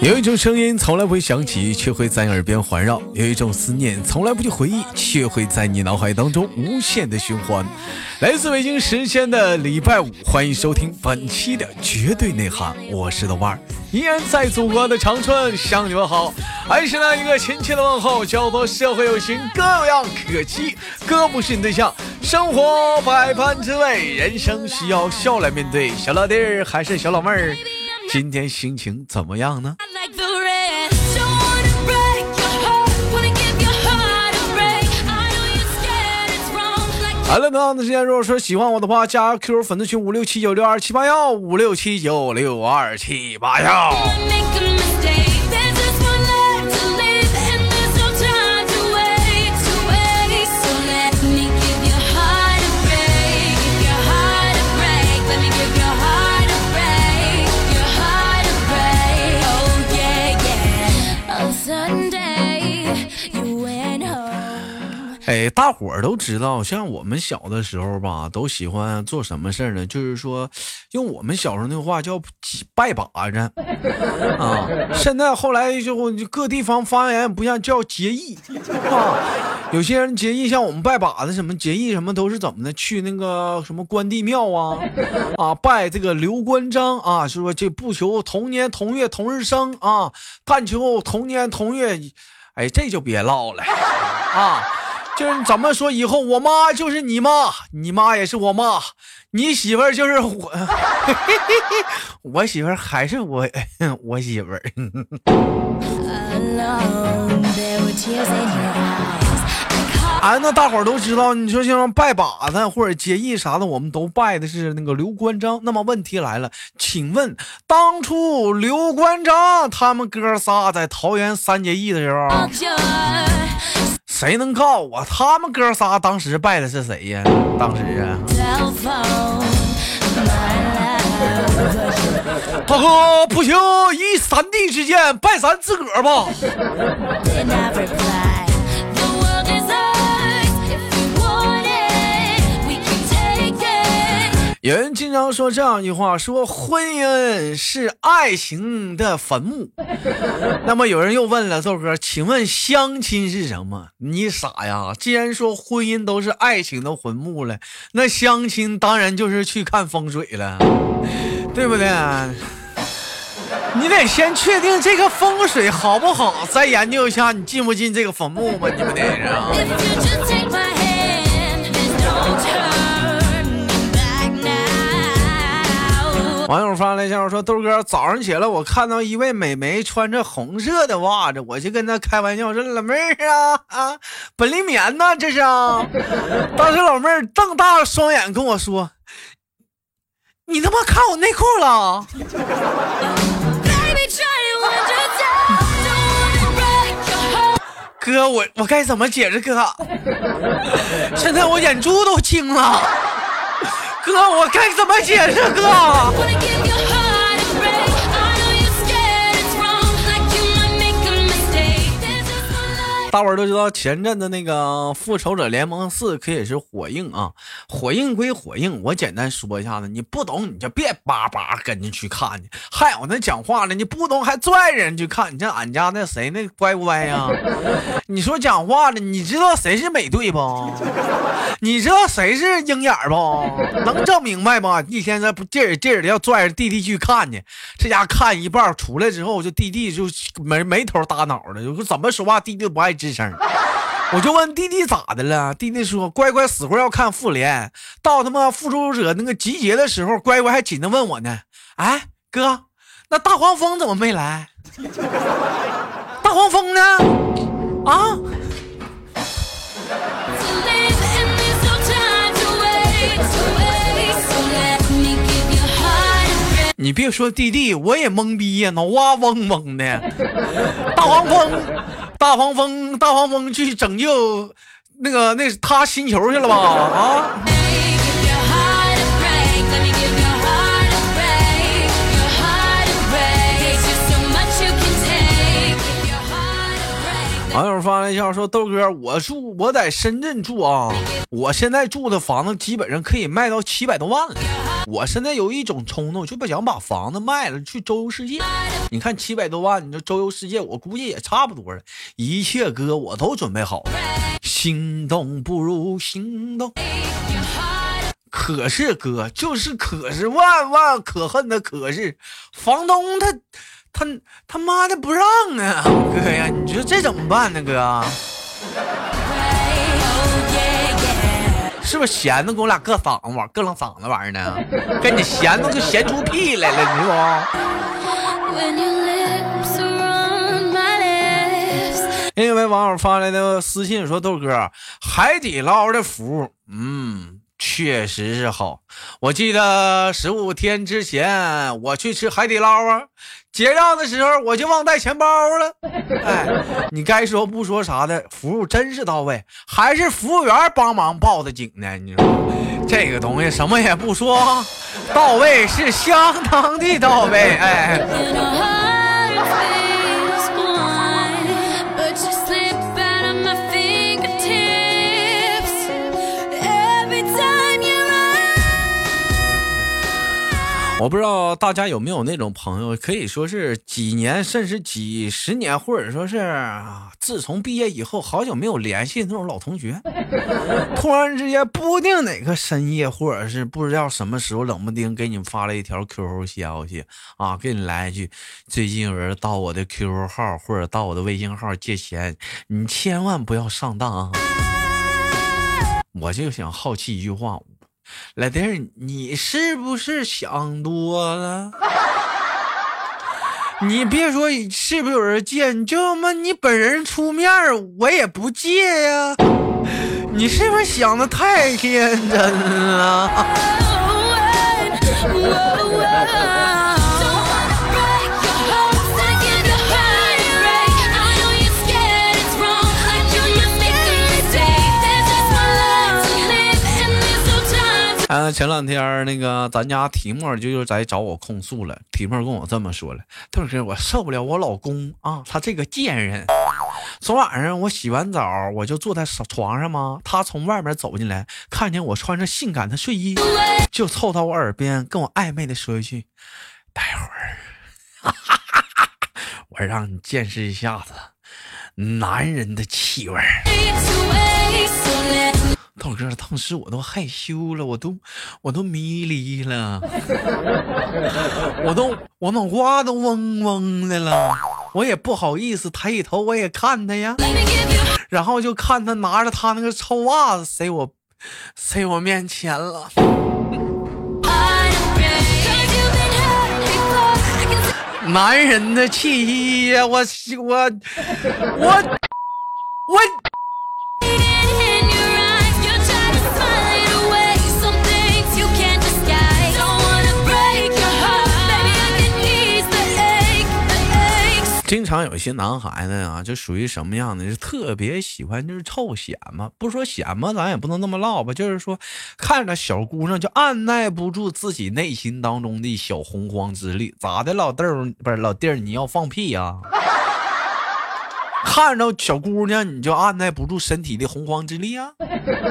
有一种声音从来不会响起，却会在你耳边环绕；有一种思念从来不去回忆，却会在你脑海当中无限的循环。来自北京时间的礼拜五，欢迎收听本期的绝对内涵，我是豆瓣儿，依然在祖国的长春向你们好，还是那一个亲切的问候，叫做社会有情各样可期，哥不是你对象，生活百般滋味，人生需要笑来面对。小老弟儿还是小老妹儿，今天心情怎么样呢？好了，同样的时间，如果说喜欢我的话，加 QQ 粉丝群五六七九六二七八幺五六七九六二七八幺。哎，大伙儿都知道，像我们小的时候吧，都喜欢做什么事儿呢？就是说，用我们小时候那话叫拜把子 啊。现在后来就各地方方言不像叫结义啊。有些人结义，像我们拜把子什么结义什么都是怎么的？去那个什么关帝庙啊 啊，拜这个刘关张啊，是说这不求同年同月同日生啊，但求同年同月。哎，这就别唠了啊。就是怎么说，以后我妈就是你妈，你妈也是我妈，你媳妇儿就是我，我媳妇儿还是我，我媳妇儿。哎，那大伙儿都知道，你说像拜把子或者结义啥的，我们都拜的是那个刘关张。那么问题来了，请问当初刘关张他们哥仨在桃园三结义的时候？谁能告诉我，他们哥仨当时拜的是谁呀？当时啊，大哥不行，依三弟之见，拜咱自个儿吧。有人经常说这样一句话，说婚姻是爱情的坟墓。那么有人又问了，豆哥，请问相亲是什么？你傻呀！既然说婚姻都是爱情的坟墓了，那相亲当然就是去看风水了，对不对？你得先确定这个风水好不好，再研究一下你进不进这个坟墓吧，你不得啊？网友发来消息说：“豆哥，早上起来我看到一位美眉穿着红色的袜子，我就跟她开玩笑说：‘老妹儿啊啊，本命棉呢，这是。’当时老妹儿瞪大双眼跟我说：‘你他妈看我内裤了？’哥，我我该怎么解释？哥，现在我眼珠都青了。”哥，我该怎么解释？哥，大伙都知道，前阵子那个《复仇者联盟四》可以是火映啊。火映归火映，我简单说一下子，你不懂你就别叭叭跟着去看去。还有那讲话的，你不懂还拽人去看。你像俺家那谁那乖乖呀？你说讲话的，你知道谁是美队不？你知道谁是鹰眼不？能整明白不？一天在不劲儿劲儿的要拽着弟弟去看去，这家看一半出来之后，就弟弟就没没头大脑的，就怎么说话弟弟不爱。吱声，我就问弟弟咋的了？弟弟说：“乖乖死活要看复联，到他妈复仇者那个集结的时候，乖乖还紧着问我呢。哎，哥，那大黄蜂怎么没来？大黄蜂呢？啊？”你别说弟弟，我也懵逼呀，脑瓜嗡嗡的。大黄蜂，大黄蜂，大黄蜂去拯救那个那他星球去了吧？啊！网友发来消息说：“豆哥，我住我在深圳住啊，我现在住的房子基本上可以卖到七百多万了。”我现在有一种冲动，就不想把房子卖了去周游世界。你看七百多万，你说周游世界，我估计也差不多了。一切哥我都准备好了，心动不如行动。可是哥，就是可是万万可恨的可是，房东他他他妈的不让啊！哥呀，你说这怎么办呢？哥，是不是闲的给我俩硌嗓子玩，各楞嗓子玩呢？跟你闲的就闲出屁来了，你说？因为网友发来的私信说：“豆哥，海底捞的服务，嗯。”确实是好，我记得十五天之前我去吃海底捞啊，结账的时候我就忘带钱包了。哎，你该说不说啥的，服务真是到位，还是服务员帮忙报的警呢？你说这个东西什么也不说，到位是相当的到位。哎。我不知道大家有没有那种朋友，可以说是几年甚至几十年，或者说是自从毕业以后好久没有联系那种老同学，突然之间不定哪个深夜，或者是不知道什么时候冷不丁给你发了一条 QQ 消息啊，给你来一句：最近有人到我的 QQ 号或者到我的微信号借钱，你千万不要上当啊！我就想好奇一句话。老弟儿，你是不是想多了？你别说是不是有人借，你就他妈你本人出面，我也不借呀。你是不是想的太天真了？嗯，前两天那个咱家提莫就又在找我控诉了。提莫跟我这么说了：“豆哥，我受不了我老公啊，他这个贱人。昨晚上我洗完澡，我就坐在床上嘛，他从外面走进来，看见我穿着性感的睡衣，就凑到我耳边跟我暧昧的说一句：待会儿，我让你见识一下子男人的气味。”豆哥，当时我都害羞了，我都我都迷离了，我都我脑瓜都嗡嗡的了，我也不好意思抬起头，我也看他呀，然后就看他拿着他那个臭袜子塞我塞我面前了，男人的气息呀，我我我我。经常有一些男孩子啊，就属于什么样的？就特别喜欢就是臭显嘛。不说显嘛，咱也不能那么唠吧。就是说，看着小姑娘就按耐不住自己内心当中的小洪荒之力。咋的，老豆儿不是老弟儿，你要放屁呀？看着小姑娘，你就按耐不住身体的洪荒之力啊！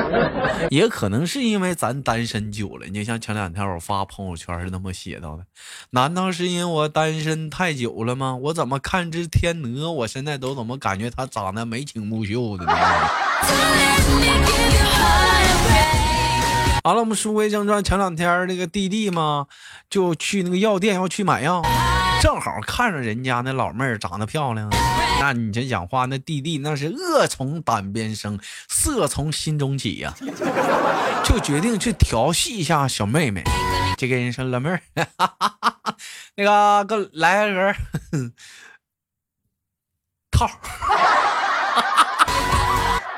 也可能是因为咱单身久了。你像前两天我发朋友圈是那么写到的，难道是因为我单身太久了吗？我怎么看这天鹅，我现在都怎么感觉它长得眉清目秀的呢？好了，我们书归正传，前两天那个弟弟嘛，就去那个药店要去买药。正好看着人家那老妹儿长得漂亮，那你这讲话，那弟弟那是恶从胆边生，色从心中起呀，就决定去调戏一下小妹妹。就跟人说老妹儿，那个给我来个人 套，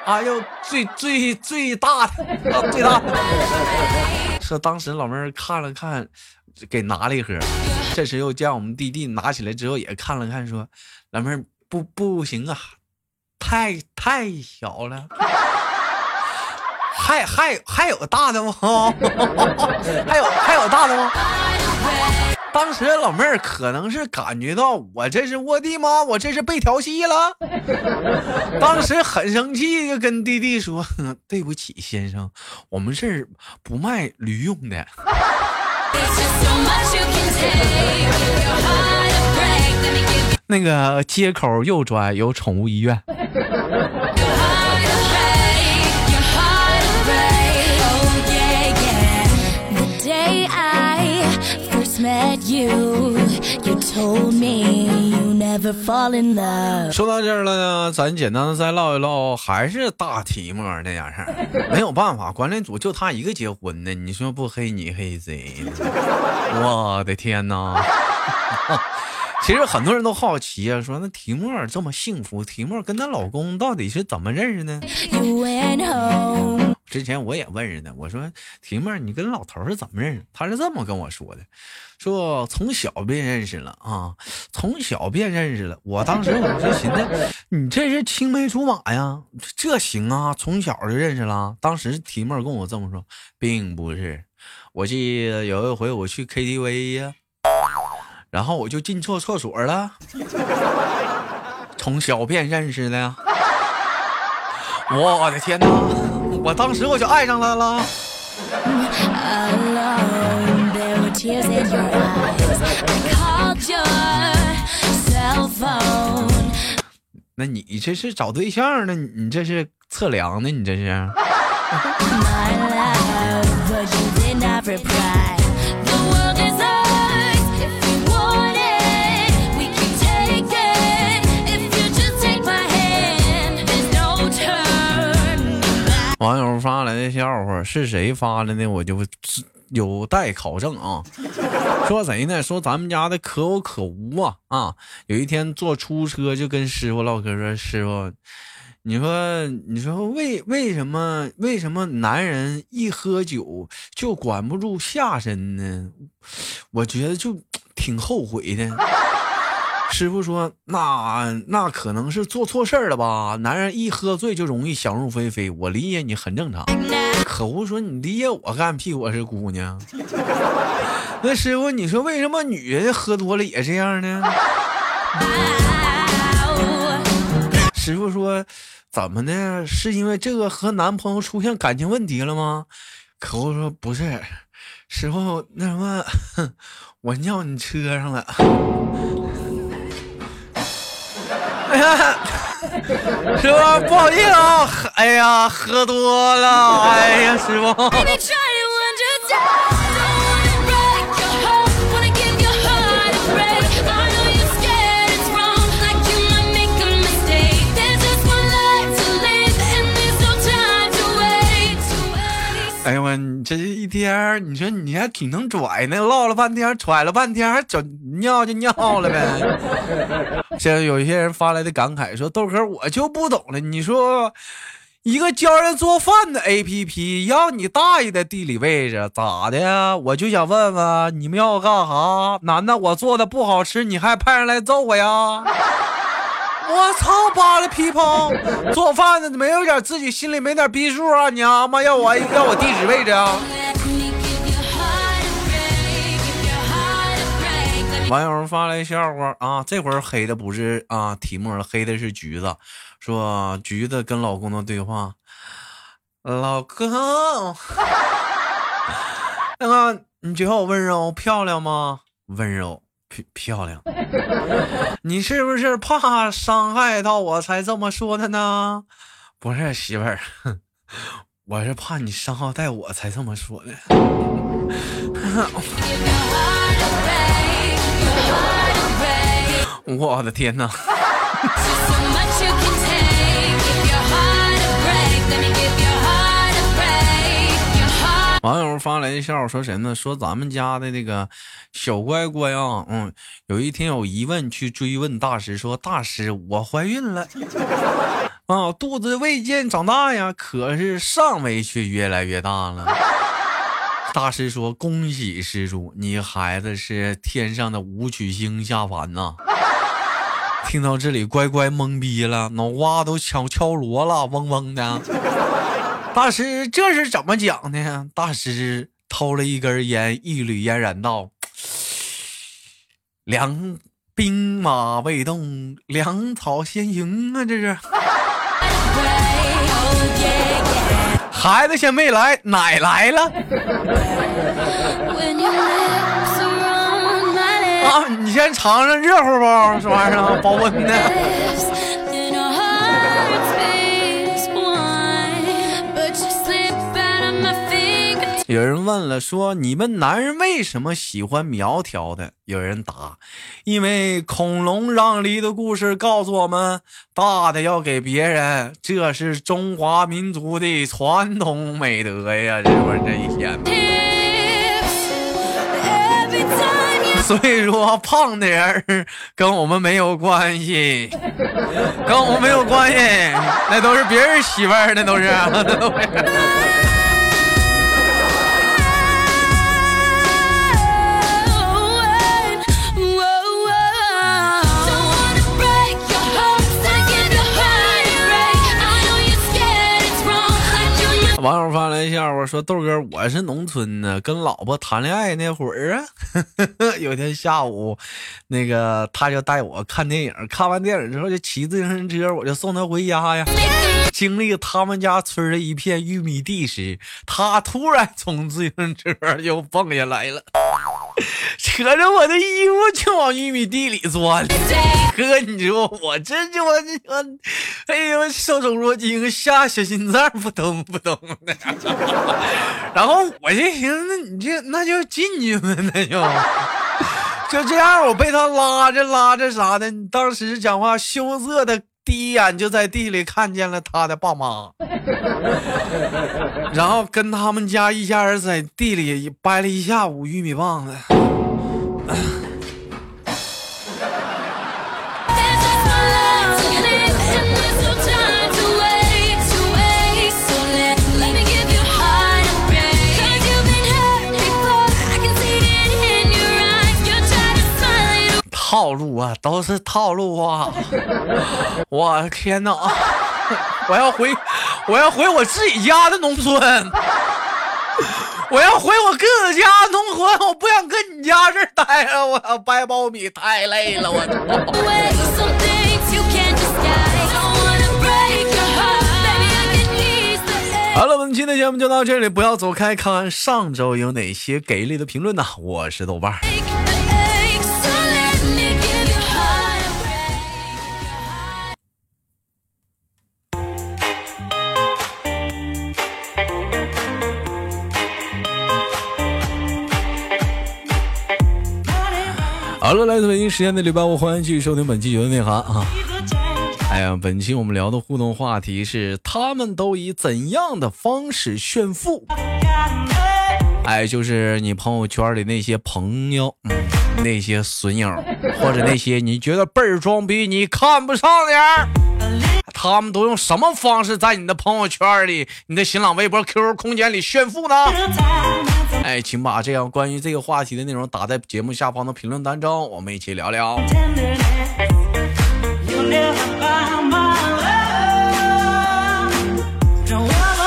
哎呦，最最最大的，最大的。说当时老妹儿看了看。给拿了一盒，这时又见我们弟弟拿起来之后也看了看，说：“老妹儿不不行啊，太太小了，还还还有大的吗？还有还有大的吗？”当时老妹儿可能是感觉到我这是我的妈，我这是被调戏了，当时很生气，就跟弟弟说：“ 对不起，先生，我们这儿不卖驴用的。”那个街口右转有宠物医院。说到这儿了呢，咱简单的再唠一唠，还是大题目那点事儿。没有办法，管理组就他一个结婚的，你说不黑你黑谁？我的天哪！其实很多人都好奇啊，说那提莫这么幸福，提莫跟她老公到底是怎么认识呢？之前我也问人呢，我说提莫，你跟老头是怎么认识？他是这么跟我说的，说从小便认识了啊，从小便认识了。我当时我就寻思，你这是青梅竹马呀，这行啊，从小就认识了。当时提莫跟我这么说，并不是，我记得有一回我去 KTV 呀。然后我就进错厕所了，从小便认识的呀，我的天哪！我当时我就爱上他了。那你这是找对象呢？你这是测量呢？你这是？网友发来的笑话是谁发的呢？我就有待考证啊。说谁呢？说咱们家的可有可无啊啊！有一天坐出租车就跟师傅唠嗑说：“师傅，你说你说为为什么为什么男人一喝酒就管不住下身呢？我觉得就挺后悔的。” 师傅说：“那那可能是做错事儿了吧？男人一喝醉就容易想入非非，我理解你很正常。”可恶说：“你理解我干屁？我是姑娘。那师傅，你说为什么女人喝多了也这样呢？”师傅说：“怎么的？是因为这个和男朋友出现感情问题了吗？”可恶说：“不是，师傅，那什么，我尿你车上了。” 师傅，不好意思啊，哎呀，喝多了，哎呀，师傅。天，你说你还挺能拽呢，唠了半天，揣了半天，还整尿就尿了呗。现在有一些人发来的感慨说：“豆哥，我就不懂了，你说一个教人做饭的 APP，要你大爷的地理位置咋的呀？我就想问问你们要干啥？难道我做的不好吃，你还派人来揍我呀？” 我操！扒了皮泡，做饭的没有点自己心里没点逼数啊？娘们，要我要我地址位置啊？网友发来笑话啊，这会儿黑的不是啊题目，黑的是橘子。说橘子跟老公的对话，老公，那个你觉得我温柔漂亮吗？温柔。漂漂亮，你是不是怕伤害到我才这么说的呢？不是媳妇儿，我是怕你伤害到我才这么说的。我的天哪！网友发来的笑话说谁呢？说咱们家的那个小乖乖啊，嗯，有一天有疑问去追问大师，说大师，我怀孕了 啊，肚子未见长大呀，可是上围却越来越大了。大师说恭喜施主，你孩子是天上的武曲星下凡呐。听到这里，乖乖懵逼了，脑瓜都敲敲锣了，嗡嗡的。大师，这是怎么讲的？大师偷了一根烟，一缕烟燃道：“粮兵马未动，粮草先行啊！”这是。孩子先没来，奶来了。啊，你先尝尝热乎不？这玩意儿保温的。有人问了，说你们男人为什么喜欢苗条的？有人答，因为恐龙让梨的故事告诉我们，大的要给别人，这是中华民族的传统美德呀，这不是这一天？所以说，胖的人跟我们没有关系，跟我们没有关系，那都是别人媳妇儿，那都是。网友发来笑话说：“豆哥，我是农村的，跟老婆谈恋爱那会儿啊，有天下午，那个他就带我看电影，看完电影之后就骑自行车，我就送他回家呀。经历他们家村的一片玉米地时，他突然从自行车就蹦下来了。” 扯着我的衣服就往玉米地里钻，哥，你说我这就我我，哎呦，受宠若惊，吓小心脏扑通扑通的。然后我就寻思，那你这那就进去呗，那就 就这样，我被他拉着拉着啥的。当时讲话羞涩的，第一眼就在地里看见了他的爸妈，然后跟他们家一家人在地里掰了一下午玉米棒子。套路啊，都是套路啊！我天哪，我要回，我要回我自己家的农村。我要回我哥哥家农村，我不想跟你家这儿待着。我要掰苞米太累了，我 好了，本期的节目就到这里，不要走开，看看上周有哪些给力的评论呢？我是豆瓣。好了，来自北京时间的礼拜五，欢迎继续收听本期节目内涵啊！哎呀，本期我们聊的互动话题是：他们都以怎样的方式炫富？哎，就是你朋友圈里那些朋友，嗯，那些损友，或者那些你觉得倍儿装逼、你看不上的人，他们都用什么方式在你的朋友圈里、你的新浪微博、QQ 空间里炫富呢？哎，请把这样关于这个话题的内容打在节目下方的评论当中，我们一起聊聊。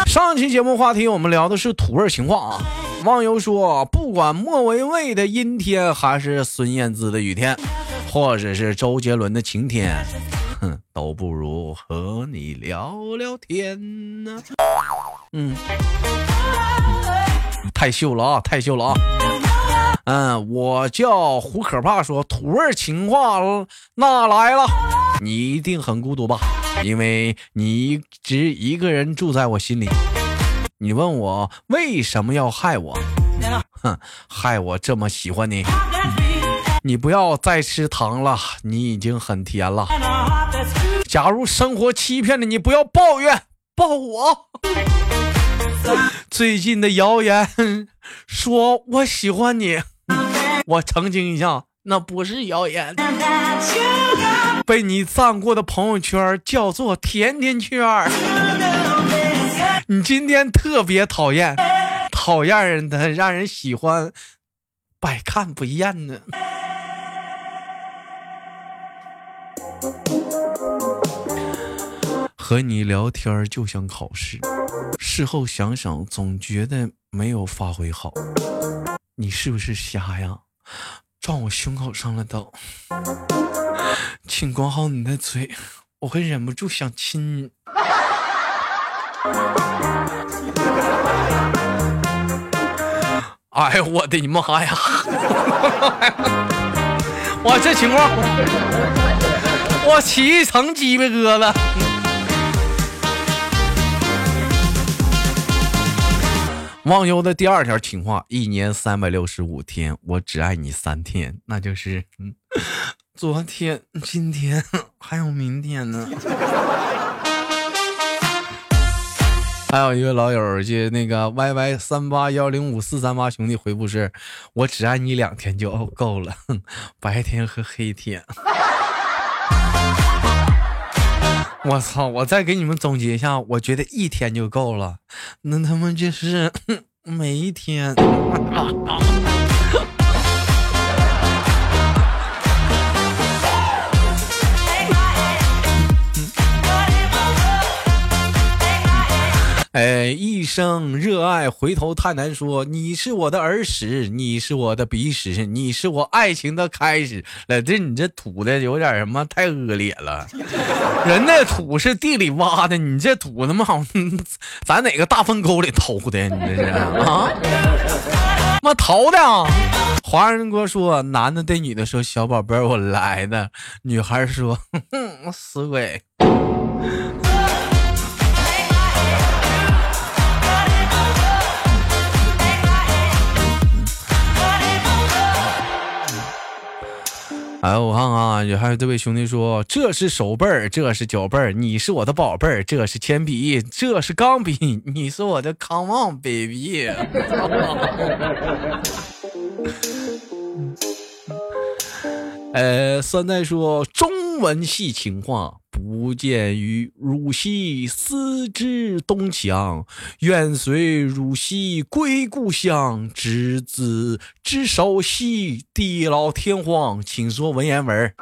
上期节目话题我们聊的是土味情话啊，网友说，不管莫文蔚的阴天，还是孙燕姿的雨天，或者是周杰伦的晴天，哼，都不如和你聊聊天呢。嗯。太秀了啊！太秀了啊！嗯，我叫胡可怕，说土味情话那来了，你一定很孤独吧？因为你一直一个人住在我心里。你问我为什么要害我？哼，害我这么喜欢你。你不要再吃糖了，你已经很甜了。假如生活欺骗了你，不要抱怨，抱我。最近的谣言说我喜欢你，我澄清一下，那不是谣言。被你赞过的朋友圈叫做甜甜圈。你今天特别讨厌，讨厌人的让人喜欢，百看不厌呢。和你聊天就像考试。事后想想总觉得没有发挥好。你是不是瞎呀？撞我胸口上了刀。请管好你的嘴我会忍不住想亲你。哎呀我的妈呀！哇这情况我起一层鸡巴疙瘩忘忧的第二条情话：一年三百六十五天，我只爱你三天，那就是嗯，昨天、今天还有明天呢。还有一位老友，就那个 Y Y 三八幺零五四三八兄弟回复是：我只爱你两天就够了，白天和黑天。我操！我再给你们总结一下，我觉得一天就够了，那他妈就是 每一天。哎，一生热爱，回头太难说。你是我的儿时，你是我的鼻屎，你是我爱情的开始。老弟，你这吐的有点什么？太恶劣了。人那土是地里挖的，你这土他妈好像咱哪个大粪沟里偷的？你这是啊？妈淘的！华人哥说，男的对女的说：“小宝贝，我来的。”女孩说：“哼，死鬼。”哎，我看看，有还有这位兄弟说，这是手背儿，这是脚背儿，你是我的宝贝儿，这是铅笔，这是钢笔，你是我的 Come on baby。呃，三代说中文系情况。不见于汝兮思之东墙，愿随汝兮归故乡。执子之手，兮地老天荒。请说文言文，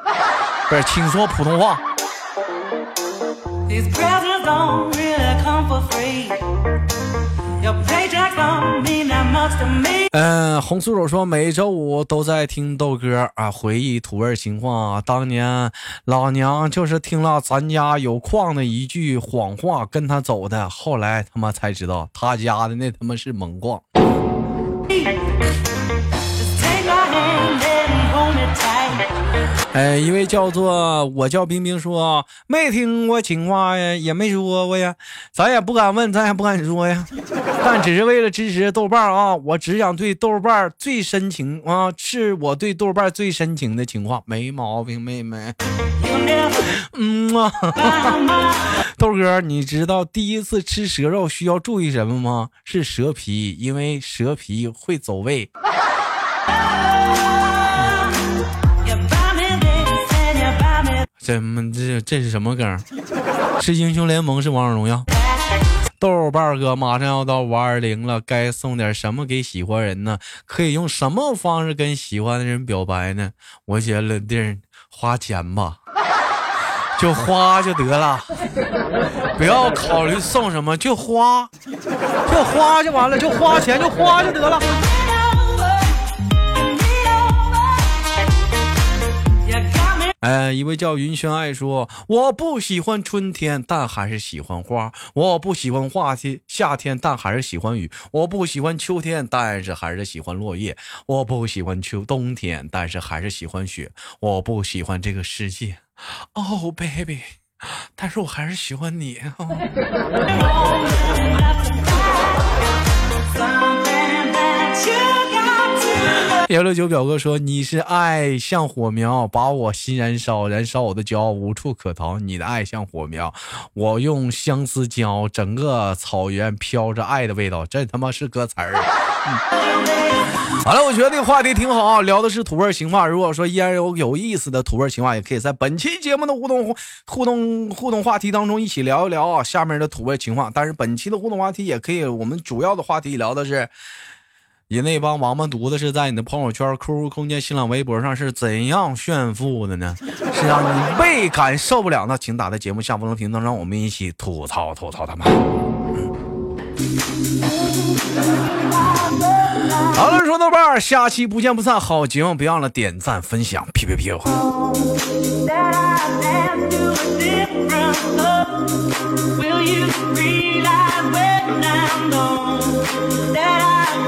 不是，请说普通话。嗯，红酥手说每周五都在听豆哥啊，回忆土味情话。当年老娘就是听了咱家有矿的一句谎话跟他走的，后来他妈才知道他家的那他妈是猛矿。哎，哎一位叫做我叫冰冰说没听过情话呀，也没说过呀，咱也不敢问，咱也不敢说呀，但只是为了支持豆瓣啊，我只想对豆瓣最深情啊，是我对豆瓣最深情的情话，没毛病，妹妹。嗯啊，豆哥，你知道第一次吃蛇肉需要注意什么吗？是蛇皮，因为蛇皮会走位。怎么这这是什么梗？是英雄联盟是王者荣耀？豆瓣哥马上要到五二零了，该送点什么给喜欢人呢？可以用什么方式跟喜欢的人表白呢？我觉得弟儿花钱吧，就花就得了，不要考虑送什么，就花，就花就完了，就花钱就花就得了。哎，一位叫云轩爱说：“我不喜欢春天，但还是喜欢花；我不喜欢夏天，夏天，但还是喜欢雨；我不喜欢秋天，但是还是喜欢落叶；我不喜欢秋冬天，但是还是喜欢雪；我不喜欢这个世界，Oh baby，但是我还是喜欢你。”幺六九表哥说：“你是爱像火苗，把我心燃烧，燃烧我的骄傲，无处可逃。你的爱像火苗，我用相思浇，整个草原飘着爱的味道。这他妈是歌词儿。” 好了，我觉得这个话题挺好，聊的是土味情话。如果说依然有有意思的土味情话，也可以在本期节目的互动互动互动话题当中一起聊一聊啊。下面的土味情话，但是本期的互动话题也可以，我们主要的话题聊的是。你那帮王八犊子是在你的朋友圈、QQ 空间、新浪微博上是怎样炫富的呢？是让你倍感受不了那？请打在节目下方的评论让我们一起吐槽吐槽他们。好了，说豆瓣，下期不见不散。好节目别忘了点赞分享，屁屁屁。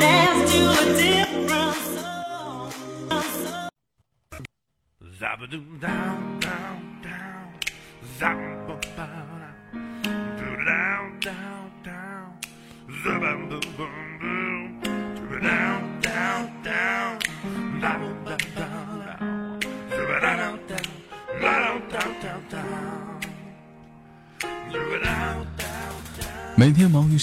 dance to a different